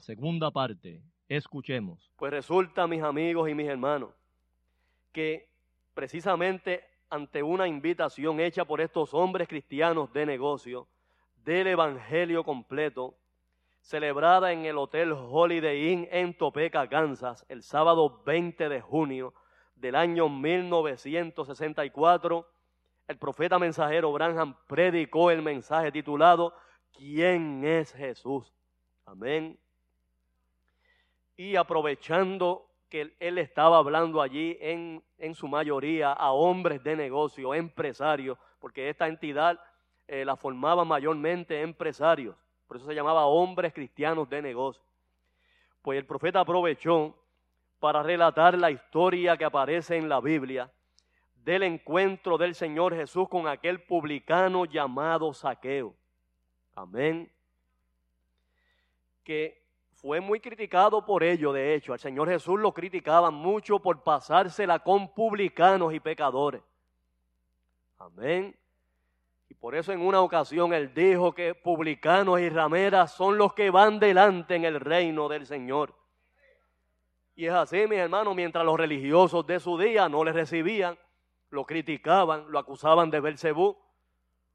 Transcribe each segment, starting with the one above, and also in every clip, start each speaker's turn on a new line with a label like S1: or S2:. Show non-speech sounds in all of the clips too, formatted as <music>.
S1: Segunda parte. Escuchemos.
S2: Pues resulta, mis amigos y mis hermanos, que precisamente ante una invitación hecha por estos hombres cristianos de negocio del Evangelio completo, celebrada en el Hotel Holiday Inn en Topeka, Kansas, el sábado 20 de junio del año 1964, el profeta mensajero Branham predicó el mensaje titulado ¿Quién es Jesús? Amén. Y aprovechando que él estaba hablando allí en, en su mayoría a hombres de negocio, empresarios, porque esta entidad eh, la formaba mayormente empresarios, por eso se llamaba hombres cristianos de negocio. Pues el profeta aprovechó para relatar la historia que aparece en la Biblia del encuentro del Señor Jesús con aquel publicano llamado Saqueo. Amén que fue muy criticado por ello, de hecho. Al Señor Jesús lo criticaban mucho por pasársela con publicanos y pecadores. Amén. Y por eso en una ocasión él dijo que publicanos y rameras son los que van delante en el reino del Señor. Y es así, mis hermanos, mientras los religiosos de su día no le recibían, lo criticaban, lo acusaban de Belcebú,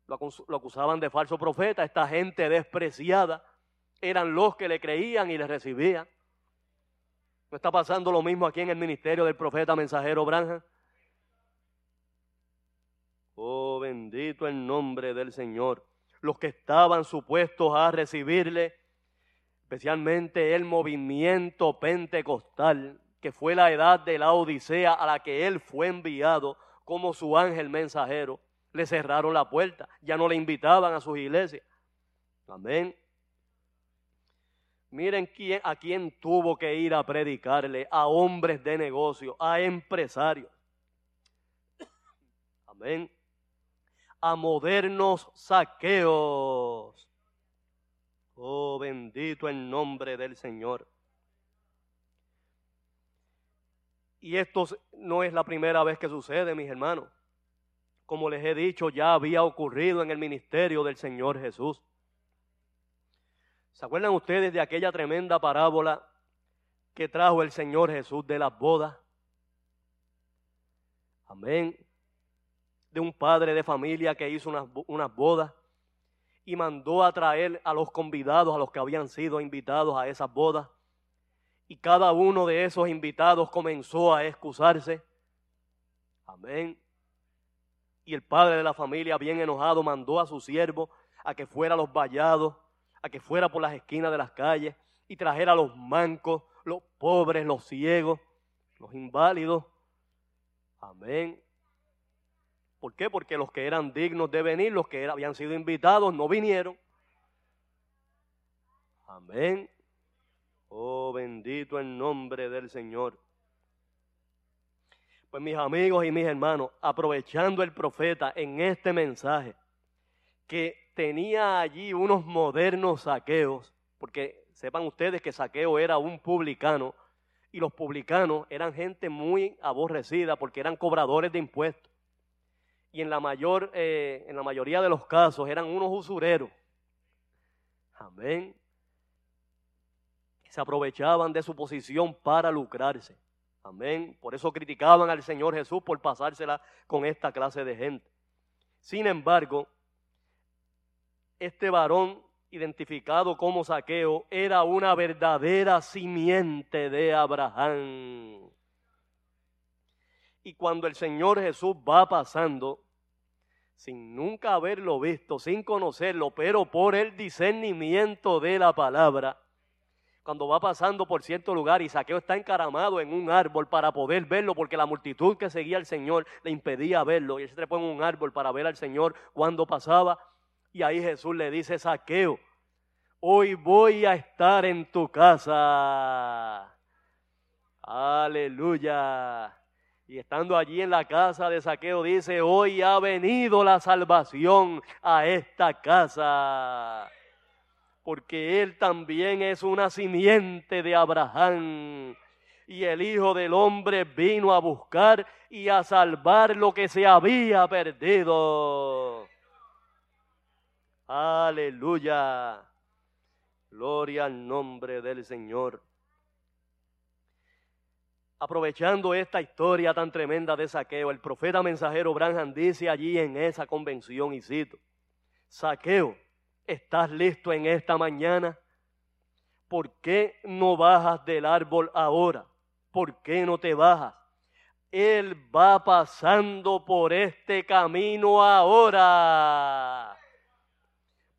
S2: lo acusaban de falso profeta, esta gente despreciada eran los que le creían y le recibían. ¿No está pasando lo mismo aquí en el ministerio del profeta mensajero Branja? Oh, bendito el nombre del Señor. Los que estaban supuestos a recibirle, especialmente el movimiento pentecostal, que fue la edad de la Odisea a la que él fue enviado como su ángel mensajero.
S1: le cerraron la puerta, ya no le invitaban a sus iglesias. Amén. Miren quién, a quién tuvo que ir a predicarle, a hombres de negocio, a empresarios. Amén. A modernos saqueos. Oh, bendito el nombre del Señor. Y esto no es la primera vez que sucede, mis hermanos. Como les he dicho, ya había ocurrido en el ministerio del Señor Jesús. ¿Se acuerdan ustedes de aquella tremenda parábola que trajo el Señor Jesús de las bodas? Amén. De un padre de familia que hizo unas, unas bodas y mandó a traer a los convidados, a los que habían sido invitados a esas bodas. Y cada uno de esos invitados comenzó a excusarse. Amén. Y el padre de la familia, bien enojado, mandó a su siervo a que fuera a los vallados, a que fuera por las esquinas de las calles y trajera a los mancos, los pobres, los ciegos, los inválidos. Amén. ¿Por qué? Porque los que eran dignos de venir, los que habían sido invitados, no vinieron. Amén. Oh, bendito el nombre del Señor. Pues mis amigos y mis hermanos, aprovechando el profeta en este mensaje, que tenía allí unos modernos saqueos, porque sepan ustedes que saqueo era un publicano, y los publicanos eran gente muy aborrecida porque eran cobradores de impuestos y en la, mayor, eh, en la mayoría de los casos eran unos usureros. Amén. Se aprovechaban de su posición para lucrarse. Amén. Por eso criticaban al Señor Jesús por pasársela con esta clase de gente. Sin embargo, este varón identificado como saqueo era una verdadera simiente de Abraham. Y cuando el Señor Jesús va pasando, sin nunca haberlo visto, sin conocerlo, pero por el discernimiento de la palabra, cuando va pasando por cierto lugar y Saqueo está encaramado en un árbol para poder verlo, porque la multitud que seguía al Señor le impedía verlo, y él se trepó en un árbol para ver al Señor cuando pasaba, y ahí Jesús le dice, Saqueo, hoy voy a estar en tu casa. Aleluya. Y estando allí en la casa de saqueo, dice, hoy ha venido la salvación a esta casa. Porque él también es una simiente de Abraham. Y el Hijo del Hombre vino a buscar y a salvar lo que se había perdido. Aleluya. Gloria al nombre del Señor aprovechando esta historia tan tremenda de saqueo, el profeta mensajero Branham dice allí en esa convención, y cito, saqueo, ¿estás listo en esta mañana? ¿Por qué no bajas del árbol ahora? ¿Por qué no te bajas? Él va pasando por este camino ahora,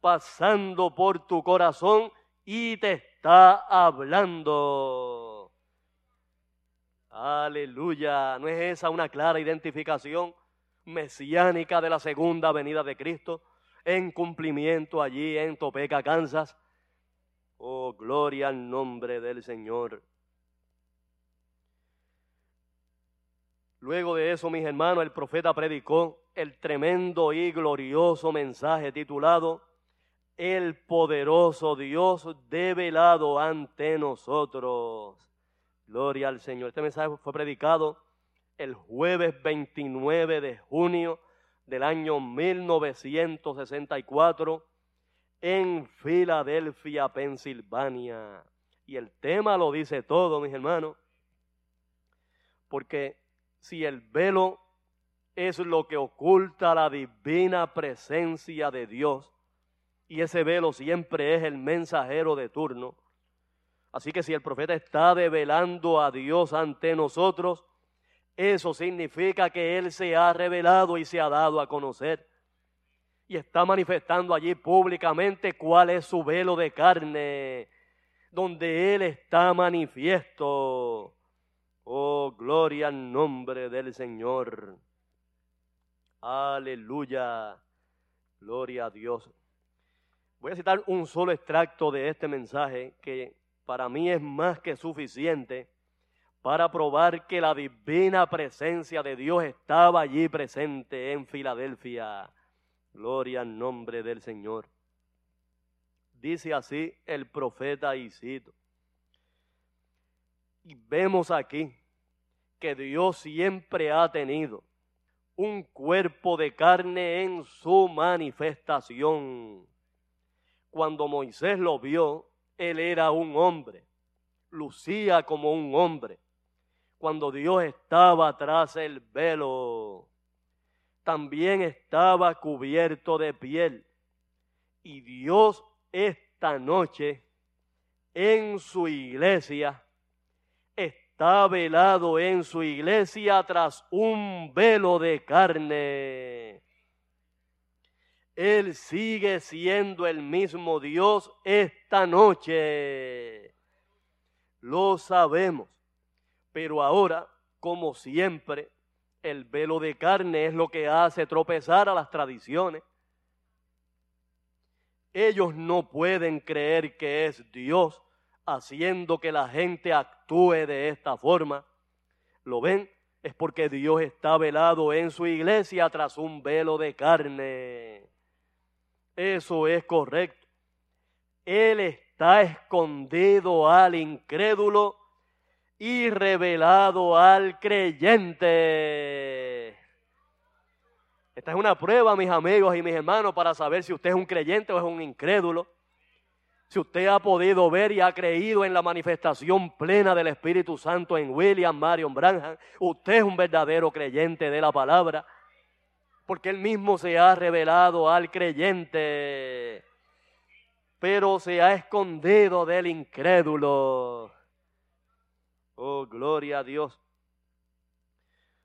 S1: pasando por tu corazón y te está hablando. Aleluya. ¿No es esa una clara identificación mesiánica de la segunda venida de Cristo en cumplimiento allí en Topeka, Kansas? Oh, gloria al nombre del Señor. Luego de eso, mis hermanos, el profeta predicó el tremendo y glorioso mensaje titulado El poderoso Dios develado ante nosotros. Gloria al Señor. Este mensaje fue predicado el jueves 29 de junio del año 1964 en Filadelfia, Pensilvania. Y el tema lo dice todo, mis hermanos, porque si el velo es lo que oculta la divina presencia de Dios, y ese velo siempre es el mensajero de turno, Así que si el profeta está develando a Dios ante nosotros, eso significa que Él se ha revelado y se ha dado a conocer. Y está manifestando allí públicamente cuál es su velo de carne, donde Él está manifiesto. Oh, gloria al nombre del Señor. Aleluya. Gloria a Dios. Voy a citar un solo extracto de este mensaje que para mí es más que suficiente para probar que la divina presencia de Dios estaba allí presente en Filadelfia. Gloria al nombre del Señor. Dice así el profeta Isito. Y vemos aquí que Dios siempre ha tenido un cuerpo de carne en su manifestación. Cuando Moisés lo vio, él era un hombre, lucía como un hombre. Cuando Dios estaba tras el velo, también estaba cubierto de piel. Y Dios esta noche en su iglesia está velado en su iglesia tras un velo de carne. Él sigue siendo el mismo Dios esta noche. Lo sabemos. Pero ahora, como siempre, el velo de carne es lo que hace tropezar a las tradiciones. Ellos no pueden creer que es Dios haciendo que la gente actúe de esta forma. ¿Lo ven? Es porque Dios está velado en su iglesia tras un velo de carne. Eso es correcto. Él está escondido al incrédulo y revelado al creyente. Esta es una prueba, mis amigos y mis hermanos, para saber si usted es un creyente o es un incrédulo. Si usted ha podido ver y ha creído en la manifestación plena del Espíritu Santo en William Marion Branham, usted es un verdadero creyente de la palabra, porque él mismo se ha revelado al creyente, pero se ha escondido del incrédulo. Oh, gloria a Dios.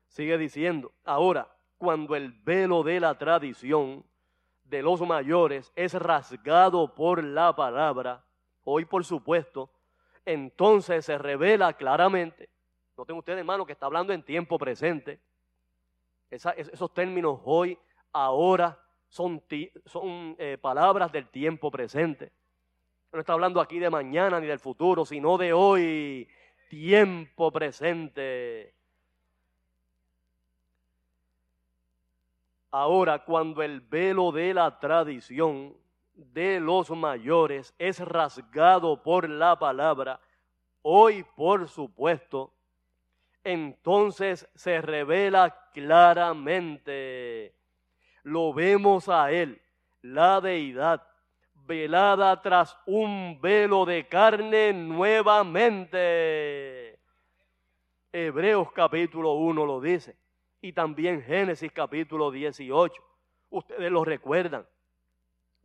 S1: Sigue diciendo, ahora, cuando el velo de la tradición de los mayores es rasgado por la palabra, hoy por supuesto, entonces se revela claramente, noten ustedes hermano que está hablando en tiempo presente, esos términos hoy, ahora, son, eh, palabras del tiempo presente. No está hablando aquí de mañana ni del futuro, sino de hoy, tiempo presente. Ahora, cuando el velo de la tradición de los mayores es rasgado por la palabra, hoy por supuesto, entonces se revela claramente. Lo vemos a Él, la deidad, velada tras un velo de carne nuevamente. Hebreos capítulo 1 lo dice y también Génesis capítulo 18. Ustedes lo recuerdan.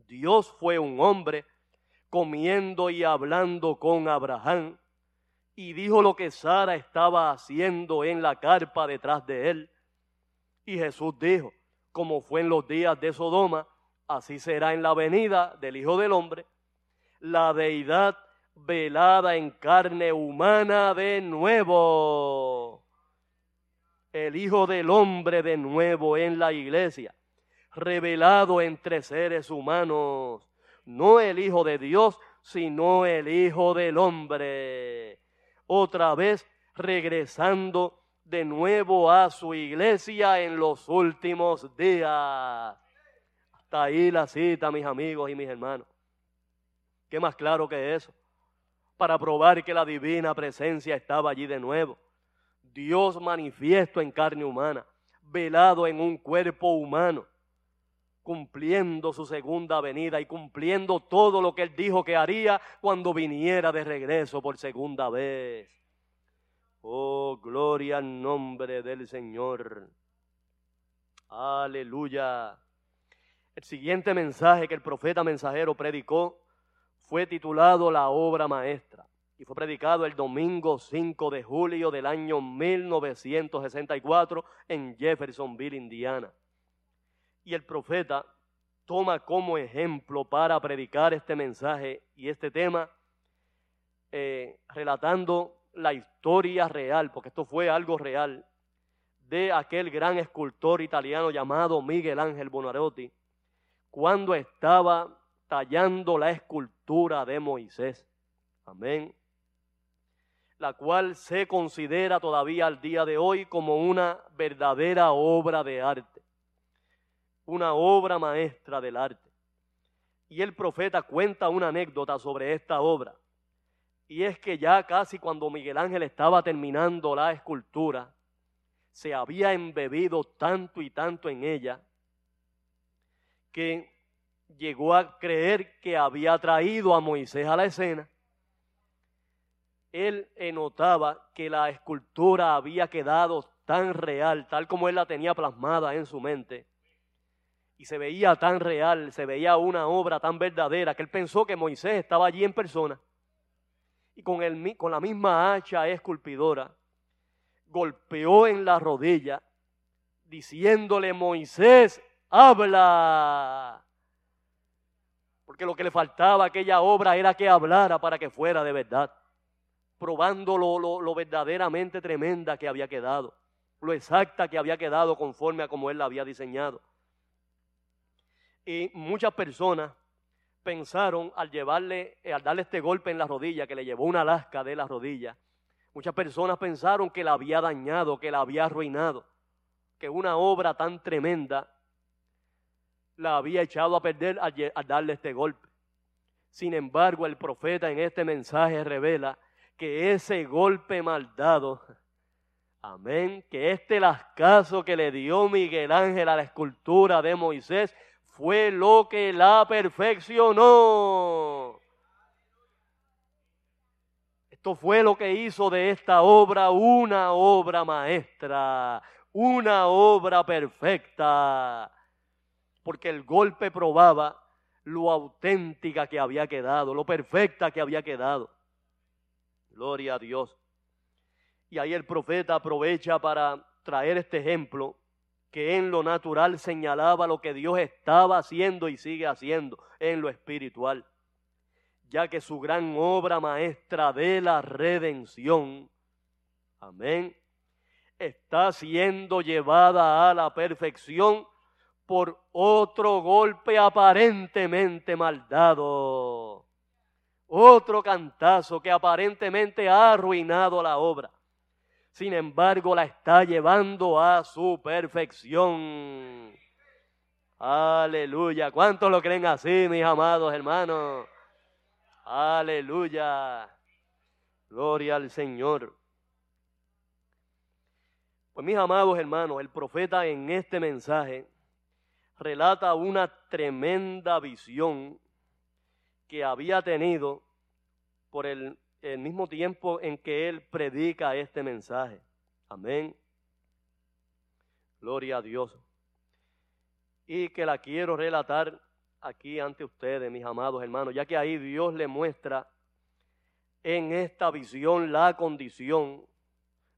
S1: Dios fue un hombre comiendo y hablando con Abraham y dijo lo que Sara estaba haciendo en la carpa detrás de él. Y Jesús dijo, como fue en los días de Sodoma, así será en la venida del Hijo del Hombre. La deidad velada en carne humana de nuevo el Hijo del Hombre de nuevo en la iglesia, revelado entre seres humanos, no el Hijo de Dios, sino el Hijo del Hombre. Otra vez regresando de nuevo a su iglesia en los últimos días. Hasta ahí la cita, mis amigos y mis hermanos. ¿Qué más claro que eso? Para probar que la divina presencia estaba allí de nuevo. Dios manifiesto en carne humana, velado en un cuerpo humano, cumpliendo su segunda venida y cumpliendo todo lo que él dijo que haría cuando viniera de regreso por segunda vez. Oh, gloria al nombre del Señor. Aleluya. El siguiente mensaje que el profeta mensajero predicó fue titulado La obra maestra y fue predicado el domingo 5 de julio del año 1964 en Jeffersonville, Indiana. Y el profeta toma como ejemplo para predicar este mensaje y este tema, eh, relatando la historia real, porque esto fue algo real, de aquel gran escultor italiano llamado Miguel Ángel Bonarotti cuando estaba tallando la escultura de Moisés. Amén. La cual se considera todavía al día de hoy como una verdadera obra de arte, una obra maestra del arte. Y el profeta cuenta una anécdota sobre esta obra. Y es que ya casi cuando Miguel Ángel estaba terminando la escultura, se había embebido tanto y tanto en ella que llegó a creer que había traído a Moisés a la escena. Él notaba que la escultura había quedado tan real, tal como él la tenía plasmada en su mente, y se veía tan real, se veía una obra tan verdadera, que él pensó que Moisés estaba allí en persona, y con, el, con la misma hacha esculpidora, golpeó en la rodilla, diciéndole, Moisés, habla. Porque lo que le faltaba a aquella obra era que hablara para que fuera de verdad, probando lo, lo verdaderamente tremenda que había quedado, lo exacta que había quedado conforme a como él la había diseñado. Y muchas personas pensaron al llevarle, al darle este golpe en la rodilla, que le llevó una lasca de la rodilla, muchas personas pensaron que la había dañado, que la había arruinado, que una obra tan tremenda la había echado a perder al, darle este golpe. Sin embargo, el profeta en este mensaje revela que ese golpe mal dado, amén, que este lascazo que le dio Miguel Ángel a la escultura de Moisés fue lo que la perfeccionó. Esto fue lo que hizo de esta obra una obra maestra, una obra perfecta porque el golpe probaba lo auténtica que había quedado, lo perfecta que había quedado. Gloria a Dios. Y ahí el profeta aprovecha para traer este ejemplo que en lo natural señalaba lo que Dios estaba haciendo y sigue haciendo en lo espiritual, ya que su gran obra maestra de la redención, amén, está siendo llevada a la perfección por otro golpe aparentemente maldado. Otro cantazo que aparentemente ha arruinado la obra. Sin embargo, la está llevando a su perfección. Aleluya. ¿Cuántos lo creen así, mis amados hermanos? Aleluya. Gloria al Señor. Pues mis amados hermanos, el profeta en este mensaje relata una tremenda visión que había tenido por el, mismo tiempo en que él predica este mensaje. Amén. Gloria a Dios. Y que la quiero relatar aquí ante ustedes, mis amados hermanos, ya que ahí Dios le muestra en esta visión la condición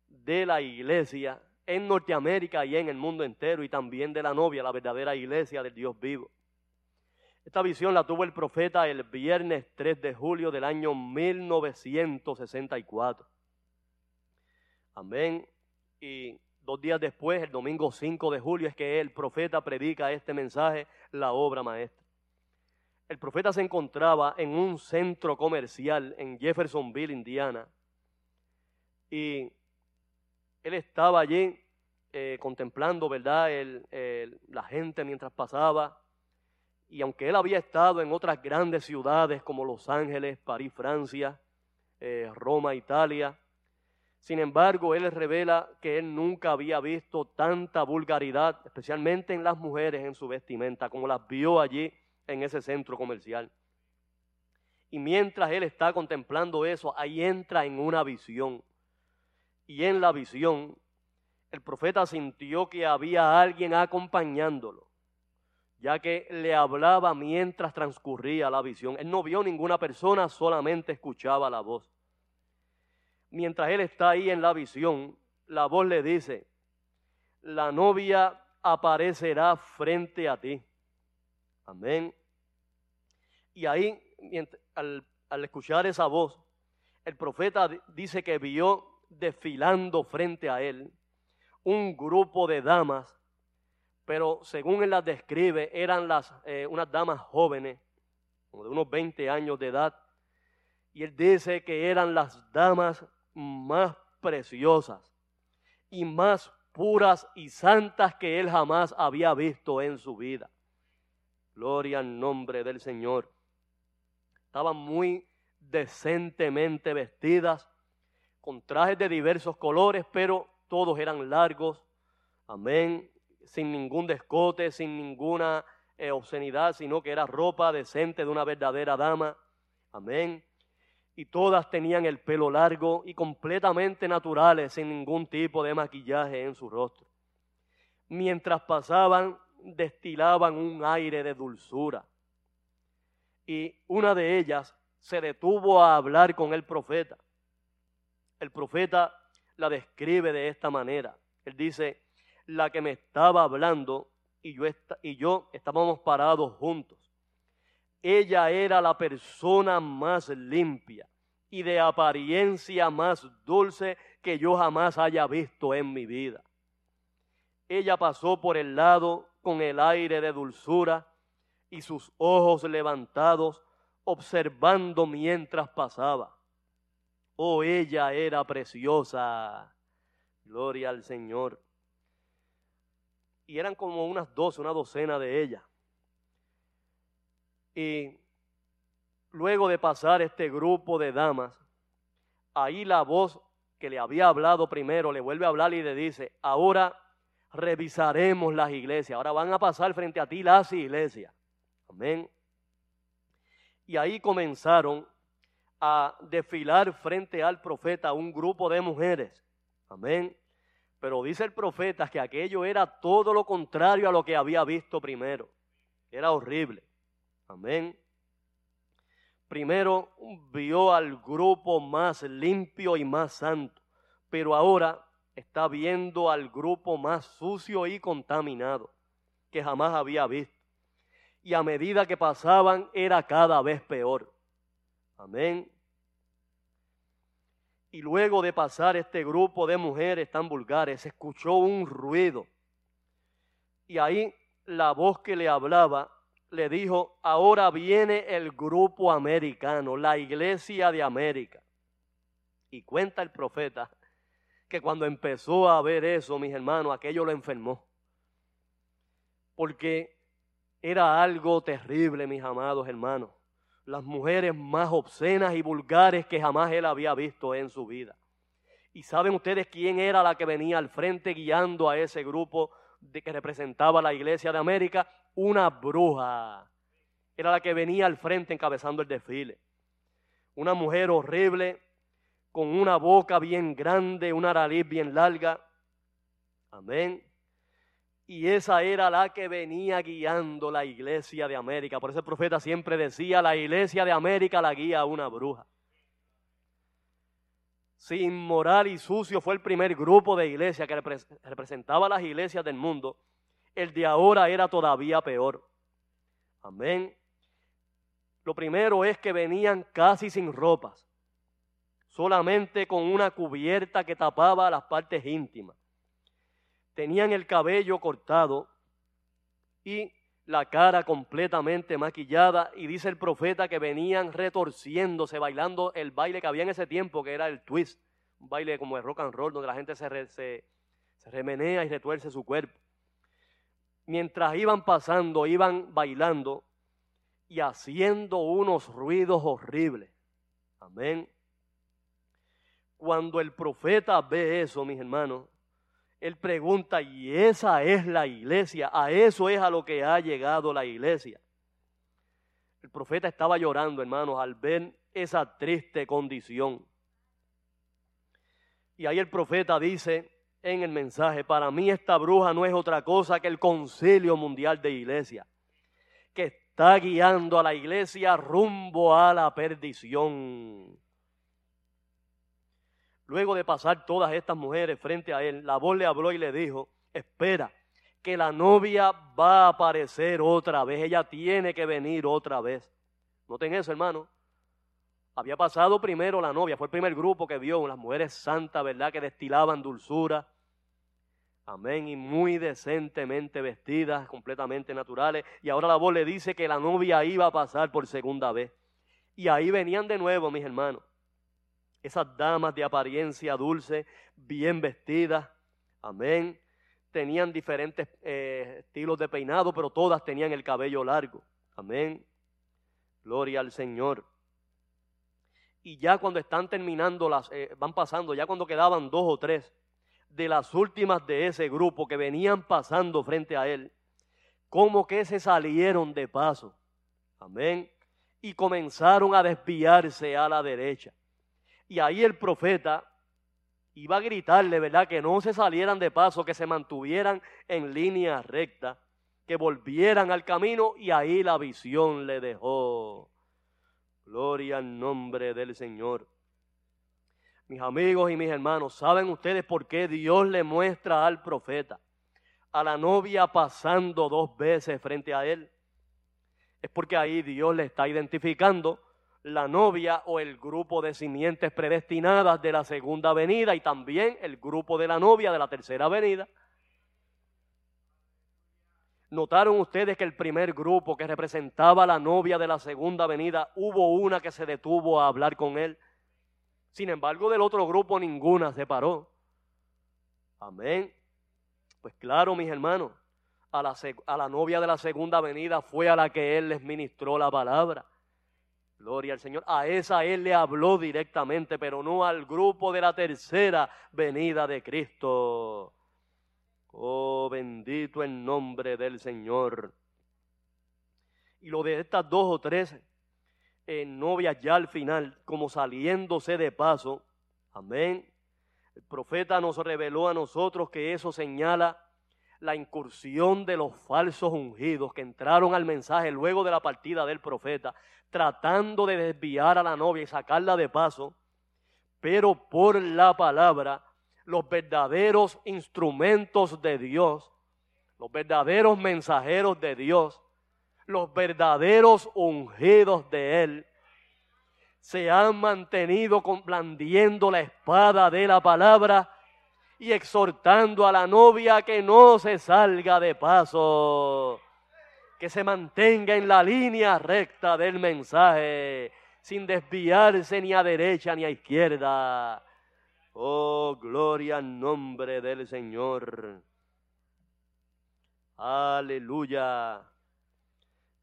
S1: de la iglesia en Norteamérica y en el mundo entero y también de la novia, la verdadera iglesia del Dios vivo. Esta visión la tuvo el profeta el viernes 3 de julio del año 1964. Amén. Y dos días después, el domingo 5 de julio, es que el profeta predica este mensaje, la obra maestra. El profeta se encontraba en un centro comercial en Jeffersonville, Indiana. Y él estaba allí eh, contemplando, ¿verdad?, la gente mientras pasaba. Y aunque él había estado en otras grandes ciudades como Los Ángeles, París, Francia, eh, Roma, Italia, sin embargo, él revela que él nunca había visto tanta vulgaridad, especialmente en las mujeres en su vestimenta, como las vio allí en ese centro comercial. Y mientras él está contemplando eso, ahí entra en una visión y en la visión el profeta sintió que había alguien acompañándolo, ya que le hablaba mientras transcurría la visión. Él no vio ninguna persona, solamente escuchaba la voz. Mientras él está ahí en la visión, la voz le dice, la novia aparecerá frente a ti. Amén. Y ahí, al, al escuchar esa voz, el profeta dice que vio desfilando frente a él un grupo de damas, pero según él las describe, eran las, eh, unas damas jóvenes, como de unos 20 años de edad, y él dice que eran las damas más preciosas y más puras y santas que él jamás había visto en su vida. Gloria al nombre del Señor. Estaban muy decentemente vestidas, con trajes de diversos colores, pero todos eran largos. Amén. Sin ningún descote, sin ninguna eh, obscenidad, sino que era ropa decente de una verdadera dama. Amén. Y todas tenían el pelo largo y completamente naturales, sin ningún tipo de maquillaje en su rostro. Mientras pasaban, destilaban un aire de dulzura. Y una de ellas se detuvo a hablar con el profeta. El profeta la describe de esta manera. Él dice, la que me estaba hablando y yo, y yo estábamos parados juntos. Ella era la persona más limpia y de apariencia más dulce que yo jamás haya visto en mi vida. Ella pasó por el lado con el aire de dulzura y sus ojos levantados observando mientras pasaba. Oh, ella era preciosa. Gloria al Señor. Y eran como unas doce, una docena de ellas. Y luego de pasar este grupo de damas, ahí la voz que le había hablado primero le vuelve a hablar y le dice, ahora revisaremos las iglesias, ahora van a pasar frente a ti las iglesias. Amén. Y ahí comenzaron a desfilar frente al profeta un grupo de mujeres. Amén. Pero dice el profeta que aquello era todo lo contrario a lo que había visto primero. Era horrible. Amén. Primero vio al grupo más limpio y más santo, pero ahora está viendo al grupo más sucio y contaminado que jamás había visto y a medida que pasaban era cada vez peor. Amén. Y luego de pasar este grupo de mujeres tan vulgares, escuchó un ruido. Y ahí la voz que le hablaba le dijo, ahora viene el grupo americano, la iglesia de América. Y cuenta el profeta que cuando empezó a ver eso, mis hermanos, aquello lo enfermó. Porque era algo terrible, mis amados hermanos. Las mujeres más obscenas y vulgares que jamás él había visto en su vida. ¿Y saben ustedes quién era la que venía al frente guiando a ese grupo de que representaba la iglesia de América? Una bruja. Era la que venía al frente encabezando el desfile. Una mujer horrible, con una boca bien grande, una nariz bien larga. Amén y esa era la que venía guiando la iglesia de América. Por eso el profeta siempre decía, la iglesia de América la guía una bruja. Si inmoral y sucio fue el primer grupo de iglesia que representaba las iglesias del mundo, el de ahora era todavía peor. Amén. Lo primero es que venían casi sin ropas, solamente con una cubierta que tapaba las partes íntimas tenían el cabello cortado y la cara completamente maquillada y dice el profeta que venían retorciéndose, bailando el baile que había en ese tiempo, que era el twist, un baile como de rock and roll, donde la gente se, se, se remenea y retuerce su cuerpo. Mientras iban pasando, iban bailando y haciendo unos ruidos horribles. Amén. Cuando el profeta ve eso, mis hermanos, él pregunta, y esa es la iglesia, a eso es a lo que ha llegado la iglesia. El profeta estaba llorando, hermanos, al ver esa triste condición. Y ahí el profeta dice en el mensaje, para mí esta bruja no es otra cosa que el concilio mundial de iglesia, que está guiando a la iglesia rumbo a la perdición. Luego de pasar todas estas mujeres frente a él, la voz le habló y le dijo, espera, que la novia va a aparecer otra vez, ella tiene que venir otra vez. Noten eso, hermano. Había pasado primero la novia, fue el primer grupo que vio las mujeres santas, ¿verdad? Que destilaban dulzura. Amén. Y muy decentemente vestidas, completamente naturales. Y ahora la voz le dice que la novia iba a pasar por segunda vez. Y ahí venían de nuevo, mis hermanos. Esas damas de apariencia dulce, bien vestidas. Amén. Tenían diferentes eh, estilos de peinado, pero todas tenían el cabello largo. Amén. Gloria al Señor. Y ya cuando están terminando las, eh, van pasando, ya cuando quedaban dos o tres de las últimas de ese grupo que venían pasando frente a él, como que se salieron de paso. Amén. Y comenzaron a desviarse a la derecha. Y ahí el profeta iba a gritarle, ¿verdad? Que no se salieran de paso, que se mantuvieran en línea recta que volvieran al camino y ahí la visión le dejó. Gloria al nombre del Señor. Mis amigos y mis hermanos, ¿saben ustedes por qué Dios le muestra al profeta a la novia pasando dos veces frente a él? Es porque ahí Dios le está identificando la novia o el grupo de simientes predestinadas de la segunda venida y también el grupo de la novia de la tercera venida. ¿Notaron ustedes que el primer grupo que representaba a la novia de la segunda venida, hubo una que se detuvo a hablar con él? Sin embargo, del otro grupo ninguna se paró. Amén. Pues claro, mis hermanos, a la, a la novia de la segunda venida fue a la que él les ministró la palabra. Gloria al Señor. A esa él le habló directamente, pero no al grupo de la tercera venida de Cristo. Oh, bendito el nombre del Señor. Y lo de estas dos o tres eh, novias ya al final, como saliéndose de paso, amén. El profeta nos reveló a nosotros que eso señala la incursión de los falsos ungidos que entraron al mensaje luego de la partida del profeta, tratando de desviar a la novia y sacarla de paso, pero por la palabra los verdaderos instrumentos de Dios, los verdaderos mensajeros de Dios, los verdaderos ungidos de Él, se han mantenido blandiendo la espada de la palabra y exhortando a la novia que no se salga de paso, que se mantenga en la línea recta del mensaje, sin desviarse ni a derecha ni a izquierda Oh, gloria al nombre del Señor. Aleluya.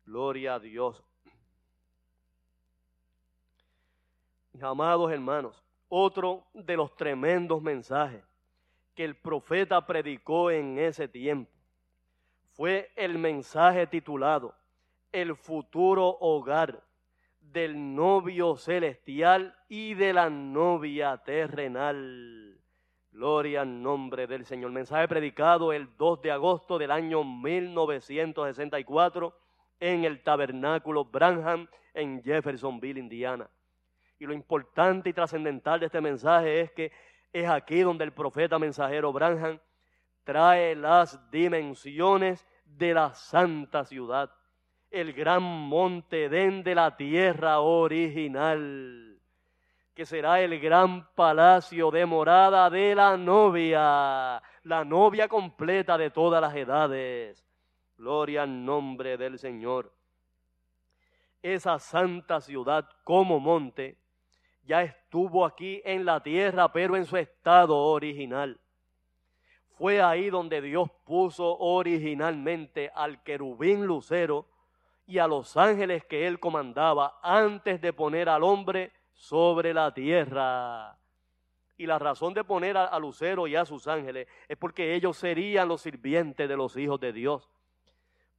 S1: Gloria a Dios. Mis amados hermanos, otro de los tremendos mensajes que el profeta predicó en ese tiempo fue el mensaje titulado El futuro hogar del novio celestial y de la novia terrenal. Gloria al nombre del Señor. Mensaje predicado el 2 de agosto del año 1964 en el tabernáculo Branham en Jeffersonville, Indiana. Y lo importante y trascendental de este mensaje es que es aquí donde el profeta mensajero Branham trae las dimensiones de la santa ciudad el gran monte de la tierra original, que será el gran palacio de morada de la novia, la novia completa de todas las edades. Gloria al nombre del Señor. Esa santa ciudad como monte ya estuvo aquí en la tierra, pero en su estado original. Fue ahí donde Dios puso originalmente al querubín lucero y a los ángeles que él comandaba antes de poner al hombre sobre la tierra. Y la razón de poner a, Lucero y a sus ángeles es porque ellos serían los sirvientes de los hijos de Dios.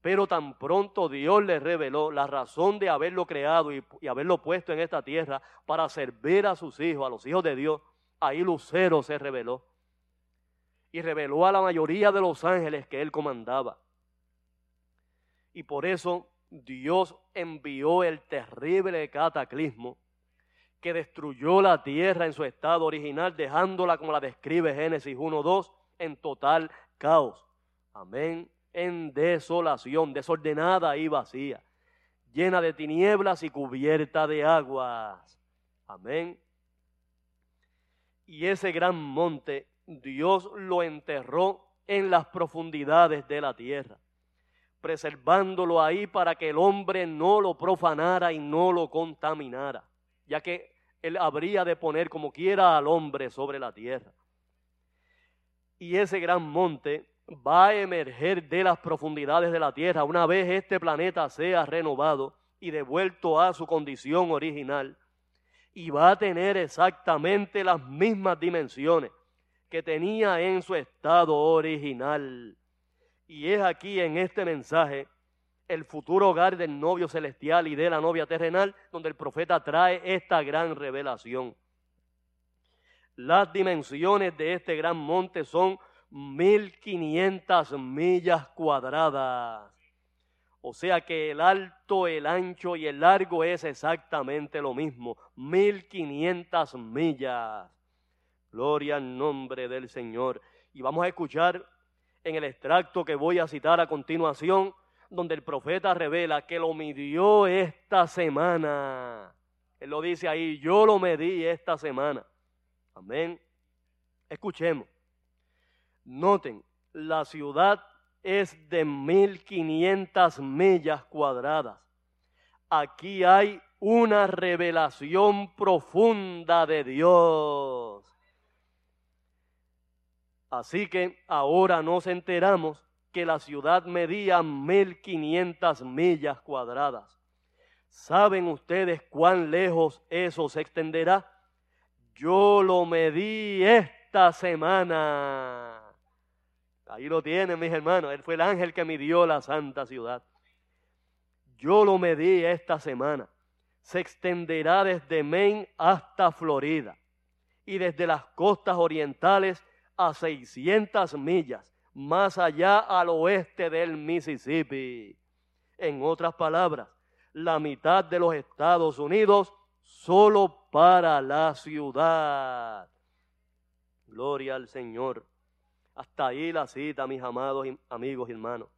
S1: Pero tan pronto Dios les reveló la razón de haberlo creado y, y, haberlo puesto en esta tierra para servir a sus hijos, a los hijos de Dios, ahí Lucero se reveló. Y reveló a la mayoría de los ángeles que él comandaba. Y por eso Dios envió el terrible cataclismo que destruyó la tierra en su estado original, dejándola como la describe Génesis 1.2, en total caos. Amén. En desolación, desordenada y vacía, llena de tinieblas y cubierta de aguas. Amén. Y ese gran monte Dios lo enterró en las profundidades de la tierra, preservándolo ahí para que el hombre no lo profanara y no lo contaminara, ya que él habría de poner como quiera al hombre sobre la tierra. Y ese gran monte va a emerger de las profundidades de la tierra una vez este planeta sea renovado y devuelto a su condición original. Y va a tener exactamente las mismas dimensiones que tenía en su estado original. Y es aquí en este mensaje el futuro hogar del novio celestial y de la novia terrenal, donde el profeta trae esta gran revelación. Las dimensiones de este gran monte son 1500 millas cuadradas. O sea que el alto, el ancho y el largo es exactamente lo mismo, 1500 millas. Gloria al nombre del Señor. Y vamos a escuchar en el extracto que voy a citar a continuación, donde el profeta revela que lo midió esta semana. Él lo dice ahí, yo lo medí esta semana. Amén. Escuchemos. Noten, la ciudad es de 1500 millas cuadradas. Aquí hay una revelación profunda de Dios. Así que ahora nos enteramos que la ciudad medía 1500 millas cuadradas. ¿Saben ustedes cuán lejos eso se extenderá? Yo lo medí esta semana. Ahí lo tienen, mis hermanos. Él fue el ángel que midió la santa ciudad. Yo lo medí esta semana. Se extenderá desde Maine hasta Florida y desde las costas orientales a 600 millas más allá al oeste del Mississippi. En otras palabras, la mitad de los Estados Unidos solo para la ciudad. Gloria al Señor. Hasta ahí la cita, mis amados amigos y hermanos.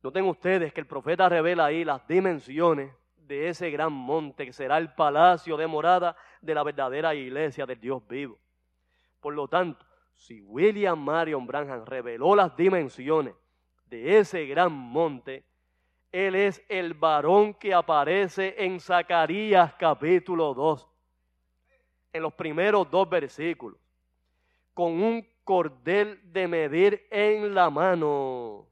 S1: Noten ustedes que el profeta revela ahí las dimensiones de ese gran monte que será el palacio de morada de la verdadera iglesia del Dios vivo. Por lo tanto, si William Marion Branham reveló las dimensiones de ese gran monte, él es el varón que aparece en Zacarías capítulo 2, en los primeros dos versículos, con un cordel de medir en la mano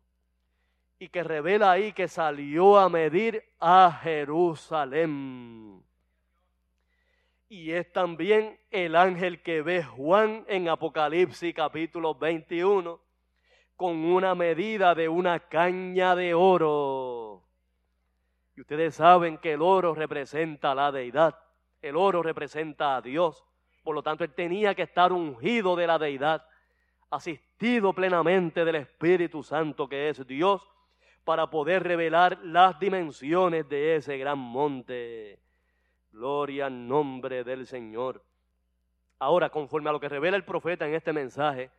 S1: y que revela ahí que salió a medir a Jerusalén. Y es también el ángel que ve Juan en Apocalipsis capítulo 21 con una medida de una caña de oro. Y ustedes saben que el oro representa la deidad, el oro representa a Dios. Por lo tanto, él tenía que estar ungido de la deidad asistido plenamente del Espíritu Santo que es Dios, para poder revelar las dimensiones de ese gran monte. Gloria al nombre del Señor. Ahora, conforme a lo que revela el profeta en este mensaje,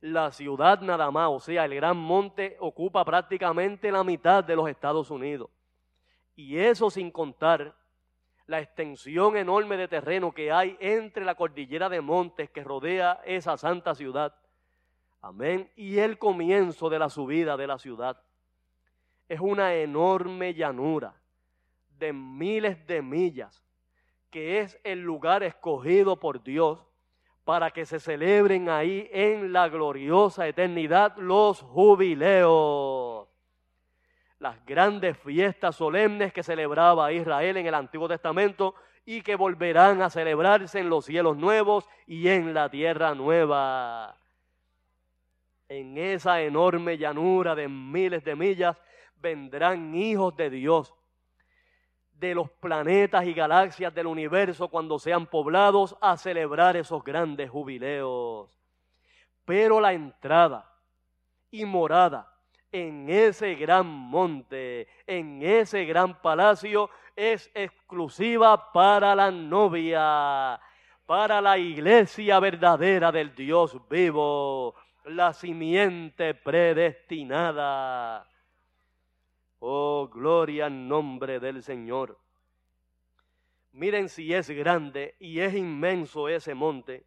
S1: la ciudad nada más, o sea, el gran monte, ocupa prácticamente la mitad de los Estados Unidos. Y eso sin contar la extensión enorme de terreno que hay entre la cordillera de montes que rodea esa santa ciudad Amén. Y el comienzo de la subida de la ciudad es una enorme llanura de miles de millas, que es el lugar escogido por Dios para que se celebren ahí en la gloriosa eternidad los jubileos. Las grandes fiestas solemnes que celebraba Israel en el Antiguo Testamento y que volverán a celebrarse en los cielos nuevos y en la tierra nueva en esa enorme llanura de miles de millas, vendrán hijos de Dios de los planetas y galaxias del universo cuando sean poblados a celebrar esos grandes jubileos. Pero la entrada y morada en ese gran monte, en ese gran palacio, es exclusiva para la novia, para la iglesia verdadera del Dios vivo la simiente predestinada. Oh, gloria al nombre del Señor. Miren si es grande y es inmenso ese monte,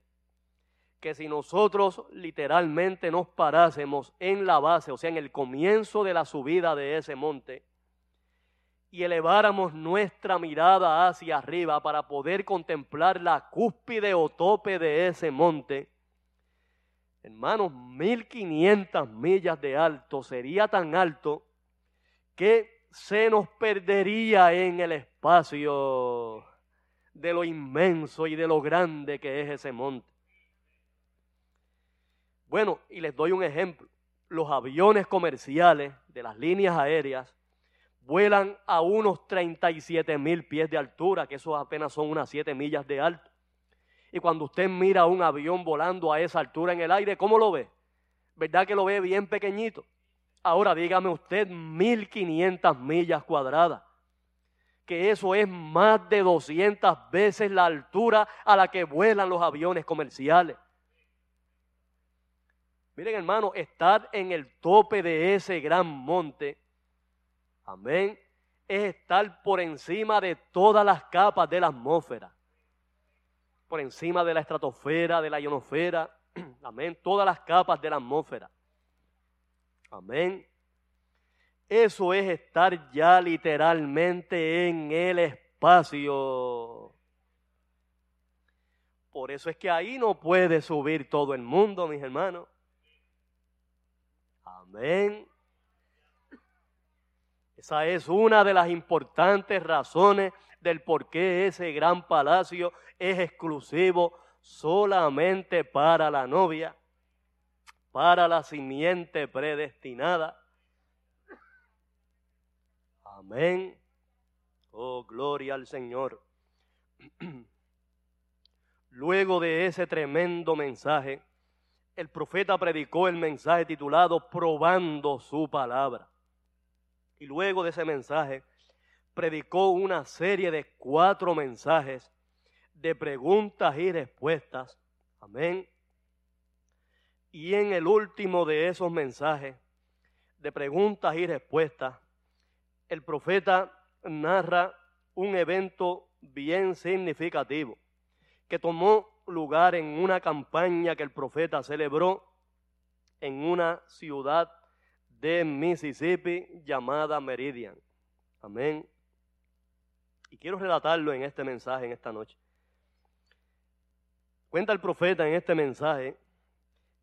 S1: que si nosotros literalmente nos parásemos en la base, o sea, en el comienzo de la subida de ese monte, y eleváramos nuestra mirada hacia arriba para poder contemplar la cúspide o tope de ese monte, hermanos, 1500 millas de alto sería tan alto que se nos perdería en el espacio de lo inmenso y de lo grande que es ese monte. Bueno, y les doy un ejemplo. Los aviones comerciales de las líneas aéreas vuelan a unos 37 mil pies de altura, que eso apenas son unas 7 millas de alto. Y cuando usted mira un avión volando a esa altura en el aire, ¿cómo lo ve? ¿Verdad que lo ve bien pequeñito? Ahora dígame usted 1500 millas cuadradas, que eso es más de 200 veces la altura a la que vuelan los aviones comerciales. Miren hermano, estar en el tope de ese gran monte, amén, es estar por encima de todas las capas de la atmósfera, por encima de la estratosfera, de la ionosfera, <clears throat> amén, todas las capas de la atmósfera. Amén. Eso es estar ya literalmente en el espacio. Por eso es que ahí no puede subir todo el mundo, mis hermanos. Amén. Esa es una de las importantes razones del por qué ese gran palacio es exclusivo solamente para la novia para la simiente predestinada. Amén. Oh, gloria al Señor. <clears throat> Luego de ese tremendo mensaje, el profeta predicó el mensaje titulado Probando su palabra. Y luego de ese mensaje, predicó una serie de cuatro mensajes de preguntas y respuestas. Amén y en el último de esos mensajes de preguntas y respuestas, el profeta narra un evento bien significativo que tomó lugar en una campaña que el profeta celebró en una ciudad de Mississippi llamada Meridian. Amén. Y quiero relatarlo en este mensaje, en esta noche. Cuenta el profeta en este mensaje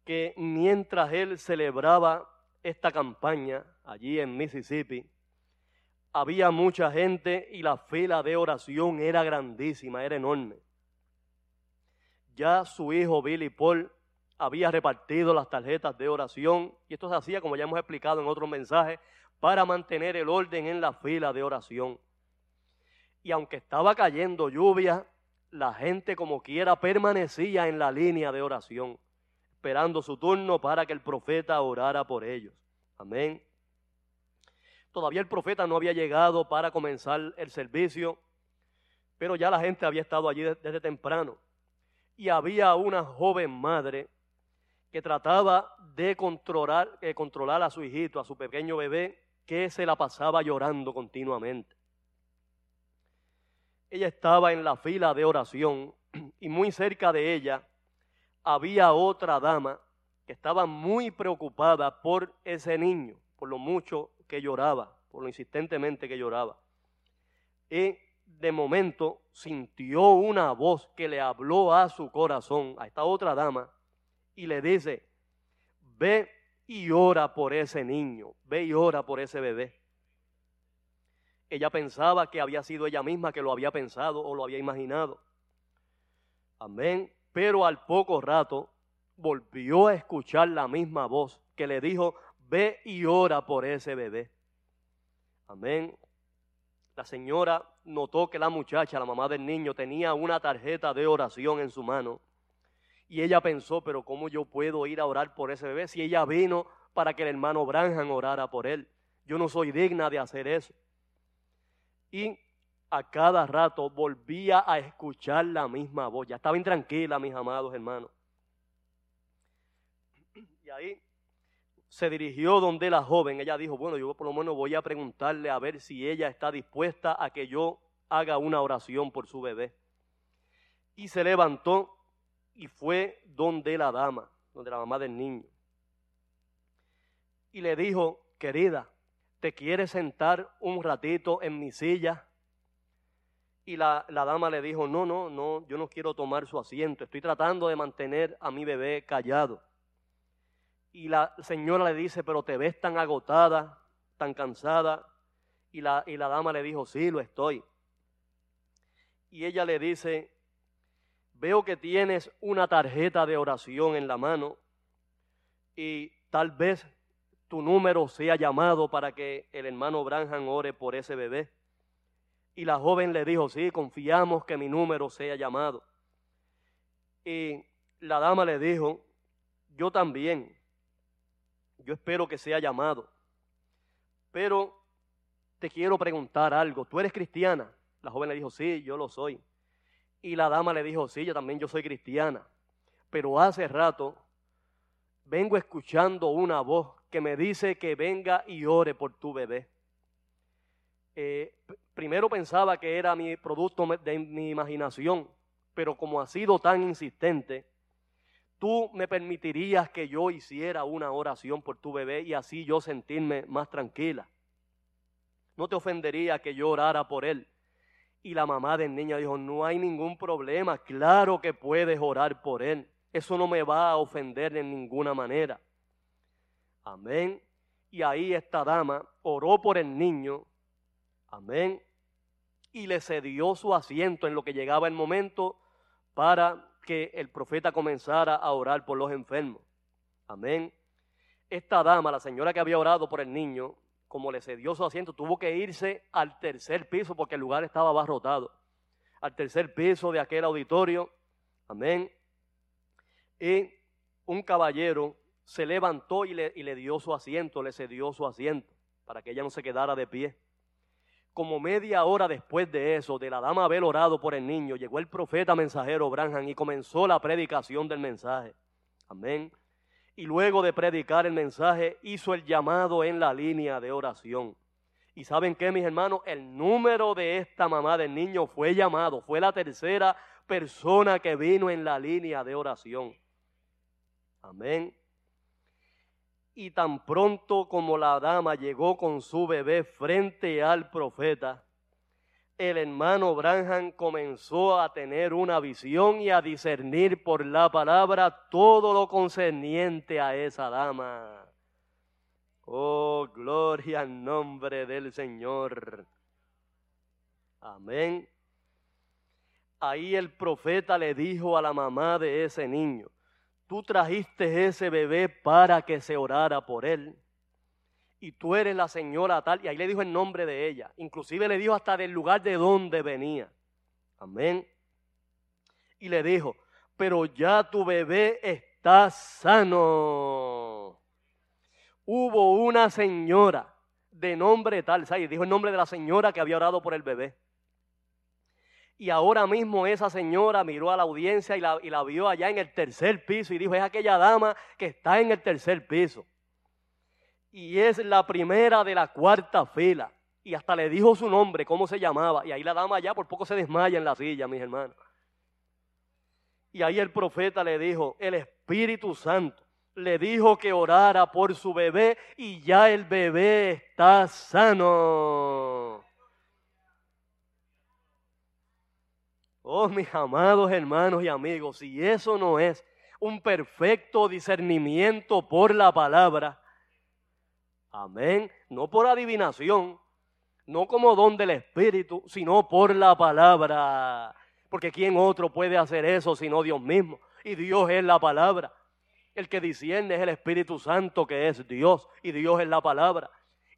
S1: que mientras él celebraba esta campaña allí en Mississippi, había mucha gente y la fila de oración era grandísima, era enorme. Ya su hijo Billy Paul había repartido las tarjetas de oración y esto se hacía, como ya hemos explicado en otros mensajes, para mantener el orden en la fila de oración. Y aunque estaba cayendo lluvia, la gente como quiera permanecía en la línea de oración esperando su turno para que el profeta orara por ellos. Amén. Todavía el profeta no había llegado para comenzar el servicio, pero ya la gente había estado allí desde temprano. Y había una joven madre que trataba de controlar, de controlar a su hijito, a su pequeño bebé, que se la pasaba llorando continuamente. Ella estaba en la fila de oración y muy cerca de ella había otra dama que estaba muy preocupada por ese niño, por lo mucho que lloraba, por lo insistentemente que lloraba. Y de momento sintió una voz que le habló a su corazón, a esta otra dama, y le dice, ve y ora por ese niño, ve y ora por ese bebé. Ella pensaba que había sido ella misma que lo había pensado o lo había imaginado. Amén. Pero al poco rato volvió a escuchar la misma voz que le dijo, ve y ora por ese bebé. Amén. La señora notó que la muchacha, la mamá del niño, tenía una tarjeta de oración en su mano. Y ella pensó, pero ¿cómo yo puedo ir a orar por ese bebé si ella vino para que el hermano Branham orara por él? Yo no soy digna de hacer eso. Y a cada rato volvía a escuchar la misma voz. Ya estaba intranquila, mis amados hermanos. Y ahí se dirigió donde la joven. Ella dijo, bueno, yo por lo menos voy a preguntarle a ver si ella está dispuesta a que yo haga una oración por su bebé. Y se levantó y fue donde la dama, donde la mamá del niño. Y le dijo, querida, ¿te quieres sentar un ratito en mi silla? Y la, la, dama le dijo, no, no, no, yo no quiero tomar su asiento, estoy tratando de mantener a mi bebé callado. Y la señora le dice, pero te ves tan agotada, tan cansada. Y la, y la dama le dijo, sí, lo estoy. Y ella le dice, veo que tienes una tarjeta de oración en la mano y tal vez tu número sea llamado para que el hermano Branham ore por ese bebé. Y la joven le dijo, sí, confiamos que mi número sea llamado. Y la dama le dijo, yo también, yo espero que sea llamado. Pero te quiero preguntar algo, ¿tú eres cristiana? La joven le dijo, sí, yo lo soy. Y la dama le dijo, sí, yo también yo soy cristiana. Pero hace rato vengo escuchando una voz que me dice que venga y ore por tu bebé. Eh, primero pensaba que era mi producto de mi imaginación, pero como ha sido tan insistente, tú me permitirías que yo hiciera una oración por tu bebé y así yo sentirme más tranquila. No te ofendería que yo orara por él. Y la mamá del niño dijo, no hay ningún problema, claro que puedes orar por él. Eso no me va a ofender en ninguna manera. Amén. Y ahí esta dama oró por el niño. Amén. Y le cedió su asiento en lo que llegaba el momento para que el profeta comenzara a orar por los enfermos. Amén. Esta dama, la señora que había orado por el niño, como le cedió su asiento, tuvo que irse al tercer piso porque el lugar estaba abarrotado. Al tercer piso de aquel auditorio. Amén. Y un caballero se levantó y le, dio su asiento, le cedió su asiento para que ella no se quedara de pie. Como media hora después de eso, de la dama haber orado por el niño, llegó el profeta mensajero Branham y comenzó la predicación del mensaje. Amén y luego de predicar el mensaje hizo el llamado en la línea de oración. Y saben qué, mis hermanos, el número de esta mamá del niño fue llamado, fue la tercera persona que vino en la línea de oración. Amén. Y tan pronto como la dama llegó con su bebé frente al profeta, el hermano Branham comenzó a tener una visión y a discernir por la palabra todo lo concerniente a esa dama. Oh, gloria al nombre del Señor. Amén. Ahí el profeta le dijo a la mamá de ese niño, tú trajiste ese bebé para que se orara por él y tú eres la señora tal. Y ahí le dijo el nombre de ella. Inclusive le dijo hasta del lugar de donde venía. Amén. Y le dijo, pero ya tu bebé está sano. Hubo una señora de nombre tal, ¿sabes? Dijo el nombre de la señora que había orado por el bebé. Y ahora mismo esa señora miró a la audiencia y la, y la vio allá en el tercer piso y dijo, es aquella dama que está en el tercer piso y es la primera de la cuarta fila. Y hasta le dijo su nombre, cómo se llamaba. Y ahí la dama ya por poco se desmaya en la silla, mis hermanos. Y ahí el profeta le dijo, el Espíritu Santo le dijo que orara por su bebé y ya el bebé está sano. Oh, mis amados hermanos y amigos, si eso no es un perfecto discernimiento por la palabra, Amén. No por adivinación, no como don del Espíritu, sino por la palabra. Porque ¿quién otro puede hacer eso sino Dios mismo? Y Dios es la palabra. El que discierne es el Espíritu Santo que es Dios y Dios es la palabra.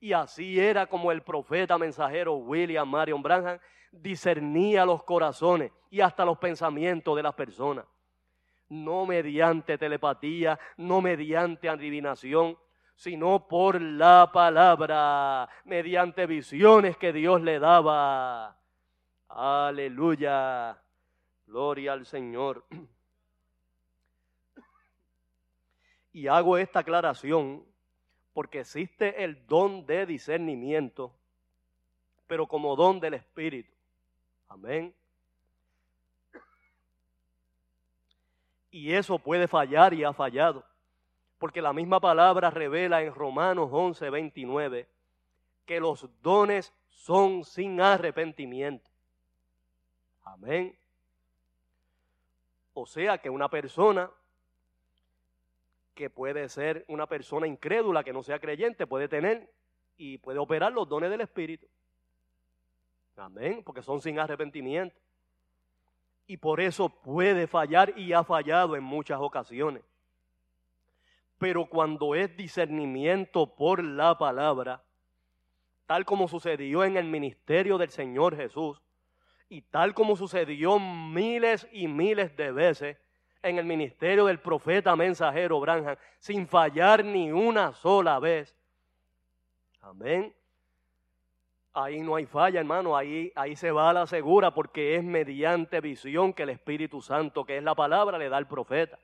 S1: Y así era como el profeta mensajero William Marion Branham discernía los corazones y hasta los pensamientos de las personas. No mediante telepatía, no mediante adivinación, sino por la palabra, mediante visiones que Dios le daba. Aleluya. Gloria al Señor. Y hago esta aclaración porque existe el don de discernimiento, pero como don del Espíritu. Amén. Y eso puede fallar y ha fallado. Porque la misma palabra revela en Romanos 11, 29 que los dones son sin arrepentimiento. Amén. O sea que una persona que puede ser una persona incrédula, que no sea creyente, puede tener y puede operar los dones del Espíritu. Amén, porque son sin arrepentimiento. Y por eso puede fallar y ha fallado en muchas ocasiones. Pero cuando es discernimiento por la palabra, tal como sucedió en el ministerio del Señor Jesús, y tal como sucedió miles y miles de veces en el ministerio del profeta mensajero Branham, sin fallar ni una sola vez. Amén. Ahí no hay falla, hermano, ahí, ahí se va a la segura porque es mediante visión que el Espíritu Santo, que es la palabra, le da al profeta.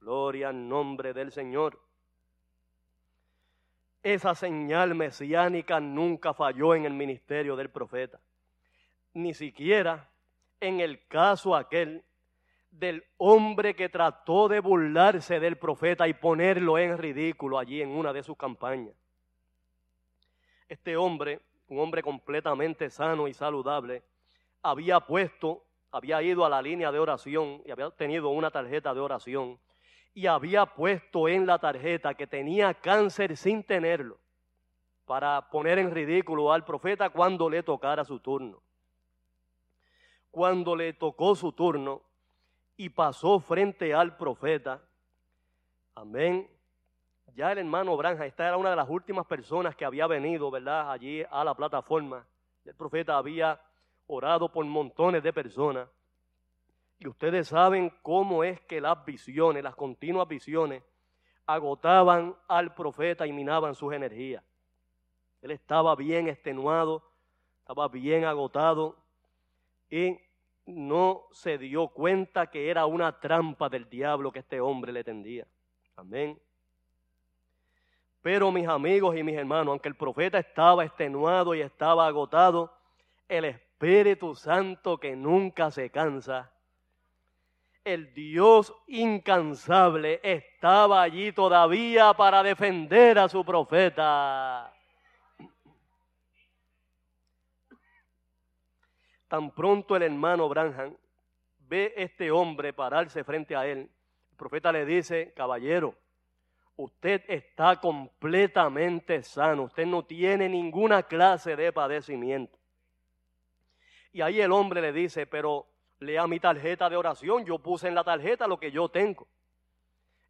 S1: Gloria al nombre del Señor. Esa señal mesiánica nunca falló en el ministerio del profeta ni siquiera en el caso aquel del hombre que trató de burlarse del profeta y ponerlo en ridículo allí en una de sus campañas. Este hombre, un hombre completamente sano y saludable, había puesto, había ido a la línea de oración y había tenido una tarjeta de oración y había puesto en la tarjeta que tenía cáncer sin tenerlo para poner en ridículo al profeta cuando le tocara su turno cuando le tocó su turno y pasó frente al profeta. Amén. Ya el hermano Branja, esta era una de las últimas personas que había venido, ¿verdad? Allí a la plataforma. El profeta había orado por montones de personas. Y ustedes saben cómo es que las visiones, las continuas visiones, agotaban al profeta y minaban sus energías. Él estaba bien extenuado, estaba bien agotado y no se dio cuenta que era una trampa del diablo que este hombre le tendía. Amén. Pero mis amigos y mis hermanos, aunque el profeta estaba extenuado y estaba agotado, el Espíritu Santo que nunca se cansa, el Dios incansable estaba allí todavía para defender a su profeta. Tan pronto el hermano Branham ve este hombre pararse frente a él, el profeta le dice, caballero, usted está completamente sano, usted no tiene ninguna clase de padecimiento. Y ahí el hombre le dice, pero lea mi tarjeta de oración, yo puse en la tarjeta lo que yo tengo.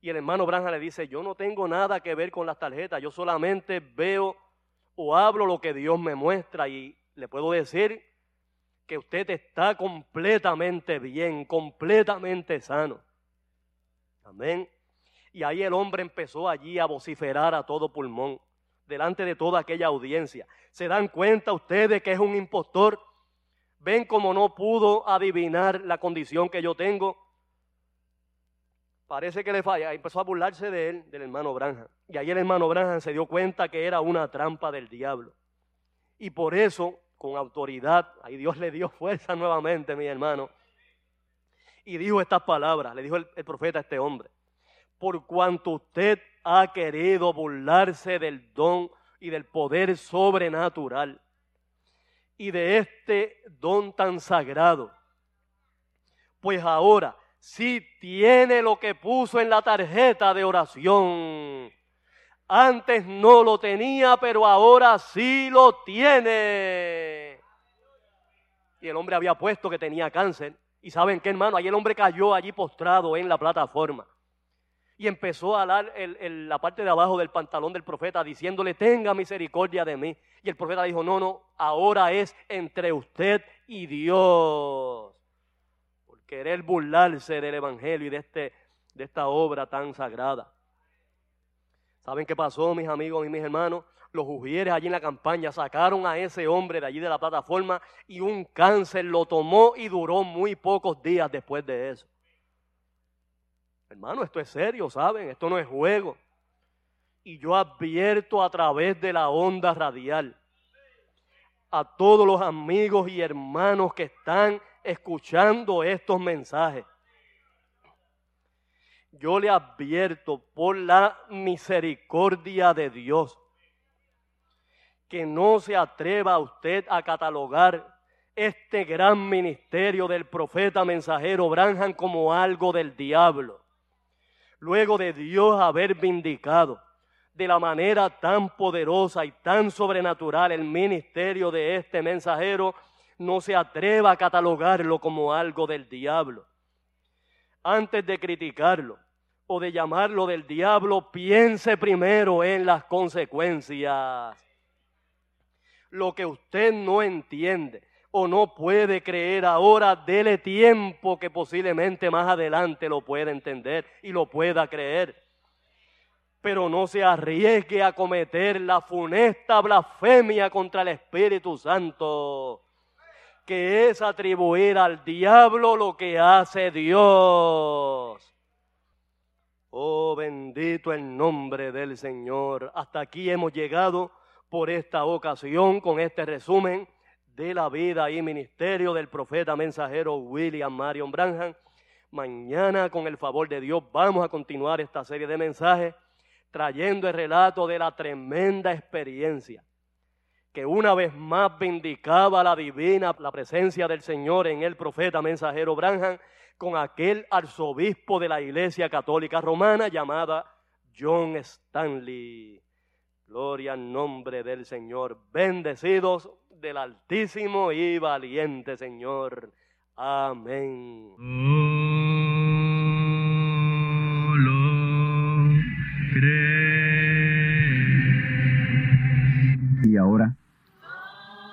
S1: Y el hermano Branham le dice, yo no tengo nada que ver con las tarjetas, yo solamente veo o hablo lo que Dios me muestra y le puedo decir que usted está completamente bien, completamente sano. Amén. Y ahí el hombre empezó allí a vociferar a todo pulmón, delante de toda aquella audiencia. ¿Se dan cuenta ustedes que es un impostor? ¿Ven cómo no pudo adivinar la condición que yo tengo? Parece que le falla. Empezó a burlarse de él, del hermano Branham. Y ahí el hermano Branham se dio cuenta que era una trampa del diablo. Y por eso con autoridad. Ahí Dios le dio fuerza <laughs> nuevamente, mi hermano. Y dijo estas palabras, le dijo el, profeta a este hombre. Por cuanto usted ha querido burlarse del don y del poder sobrenatural y de este don tan sagrado, pues ahora si tiene lo que puso en la tarjeta de oración antes no lo tenía, pero ahora sí lo tiene. Y el hombre había puesto que tenía cáncer. Y saben qué, hermano, ahí el hombre cayó allí postrado en la plataforma. Y empezó a hablar la parte de abajo del pantalón del profeta diciéndole, tenga misericordia de mí. Y el profeta dijo, no, no, ahora es entre usted y Dios. Por querer burlarse del Evangelio y de, este, de esta obra tan sagrada. ¿Saben qué pasó, mis amigos y mis hermanos? Los ujieres allí en la campaña sacaron a ese hombre de allí de la plataforma y un cáncer lo tomó y duró muy pocos días después de eso. Hermano, esto es serio, ¿saben? Esto no es juego. Y yo advierto a través de la onda radial a todos los amigos y hermanos que están escuchando estos mensajes yo le advierto por la misericordia de Dios que no se atreva usted a catalogar este gran ministerio del profeta mensajero Branham como algo del diablo. Luego de Dios haber vindicado de la manera tan poderosa y tan sobrenatural el ministerio de este mensajero, no se atreva a catalogarlo como algo del diablo. Antes de criticarlo o de llamarlo del diablo, piense primero en las consecuencias. Lo que usted no entiende o no puede creer ahora, dele tiempo que posiblemente más adelante lo pueda entender y lo pueda creer. Pero no se arriesgue a cometer la funesta blasfemia contra el Espíritu Santo, que es atribuir al diablo lo que hace Dios. Oh, bendito el nombre del Señor. Hasta aquí hemos llegado por esta ocasión con este resumen de la vida y ministerio del profeta mensajero William Marion Branham. Mañana, con el favor de Dios, vamos a continuar esta serie de mensajes trayendo el relato de la tremenda experiencia que una vez más vindicaba la divina, la presencia del Señor en el profeta mensajero Branham con aquel arzobispo de la Iglesia Católica Romana llamada John Stanley. Gloria al nombre del Señor. Bendecidos del Altísimo y valiente Señor. Amén.
S3: Y ahora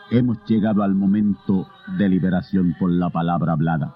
S3: hemos llegado al momento de liberación por la palabra hablada.